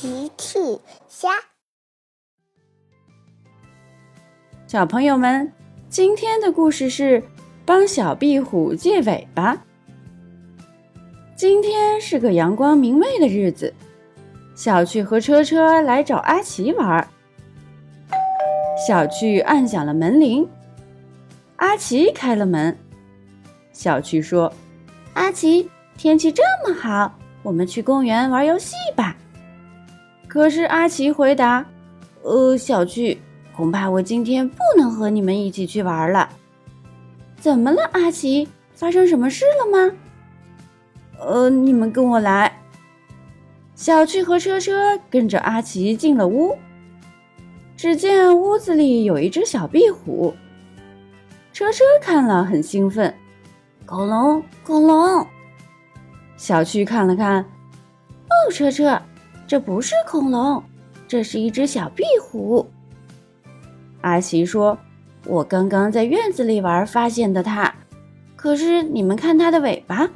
奇趣虾，小朋友们，今天的故事是帮小壁虎借尾巴。今天是个阳光明媚的日子，小趣和车车来找阿奇玩。小趣按响了门铃，阿奇开了门。小趣说：“阿奇，天气这么好，我们去公园玩游戏吧。”可是阿奇回答：“呃，小趣，恐怕我今天不能和你们一起去玩了。”怎么了，阿奇？发生什么事了吗？呃，你们跟我来。小趣和车车跟着阿奇进了屋。只见屋子里有一只小壁虎。车车看了很兴奋：“恐龙，恐龙！”小趣看了看：“哦，车车。”这不是恐龙，这是一只小壁虎。阿奇说：“我刚刚在院子里玩，发现的它。可是你们看它的尾巴。”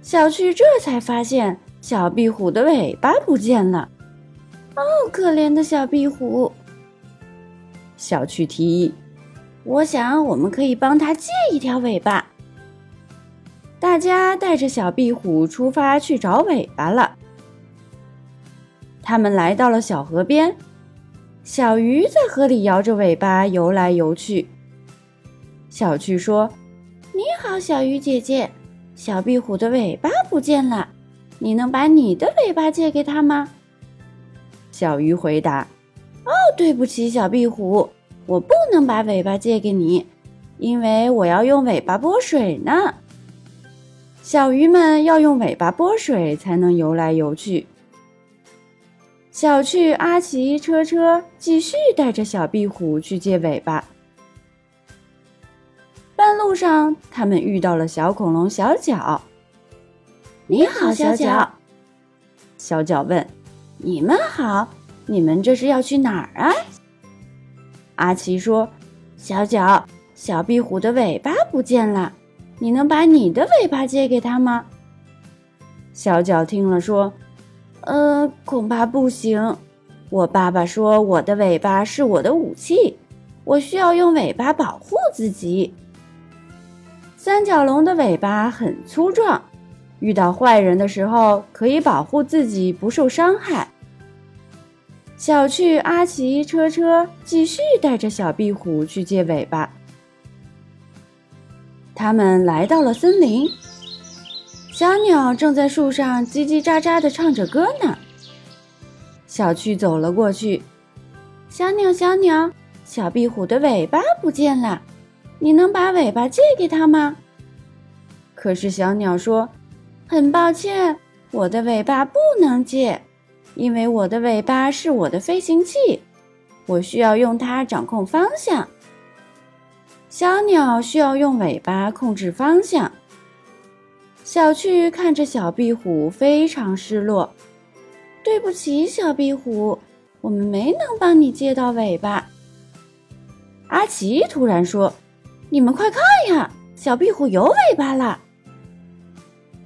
小趣这才发现小壁虎的尾巴不见了。哦，可怜的小壁虎！小趣提议：“我想我们可以帮它借一条尾巴。”大家带着小壁虎出发去找尾巴了。他们来到了小河边，小鱼在河里摇着尾巴游来游去。小趣说：“你好，小鱼姐姐，小壁虎的尾巴不见了，你能把你的尾巴借给他吗？”小鱼回答：“哦，对不起，小壁虎，我不能把尾巴借给你，因为我要用尾巴拨水呢。小鱼们要用尾巴拨水才能游来游去。”小趣、阿奇、车车继续带着小壁虎去借尾巴。半路上，他们遇到了小恐龙小脚。你好，小脚。小脚问：“你们好，你们这是要去哪儿啊？”阿奇说：“小脚，小壁虎的尾巴不见了，你能把你的尾巴借给他吗？”小脚听了说。嗯，恐怕不行。我爸爸说，我的尾巴是我的武器，我需要用尾巴保护自己。三角龙的尾巴很粗壮，遇到坏人的时候可以保护自己不受伤害。小趣、阿奇、车车继续带着小壁虎去借尾巴。他们来到了森林。小鸟正在树上叽叽喳喳地唱着歌呢。小趣走了过去，小鸟，小鸟，小壁虎的尾巴不见了，你能把尾巴借给他吗？可是小鸟说：“很抱歉，我的尾巴不能借，因为我的尾巴是我的飞行器，我需要用它掌控方向。小鸟需要用尾巴控制方向。”小趣看着小壁虎，非常失落。对不起，小壁虎，我们没能帮你借到尾巴。阿奇突然说：“你们快看呀，小壁虎有尾巴了！”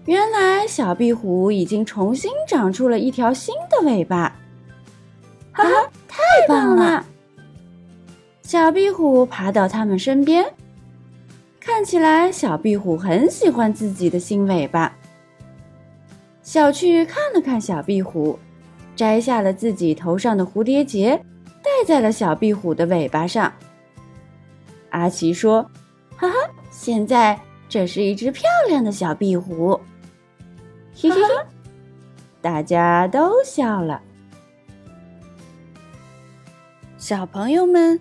原来小壁虎已经重新长出了一条新的尾巴。哈哈，太棒了！小壁虎爬到他们身边。看起来小壁虎很喜欢自己的新尾巴。小趣看了看小壁虎，摘下了自己头上的蝴蝶结，戴在了小壁虎的尾巴上。阿奇说：“哈哈，现在这是一只漂亮的小壁虎。”嘿嘿嘿，大家都笑了。小朋友们。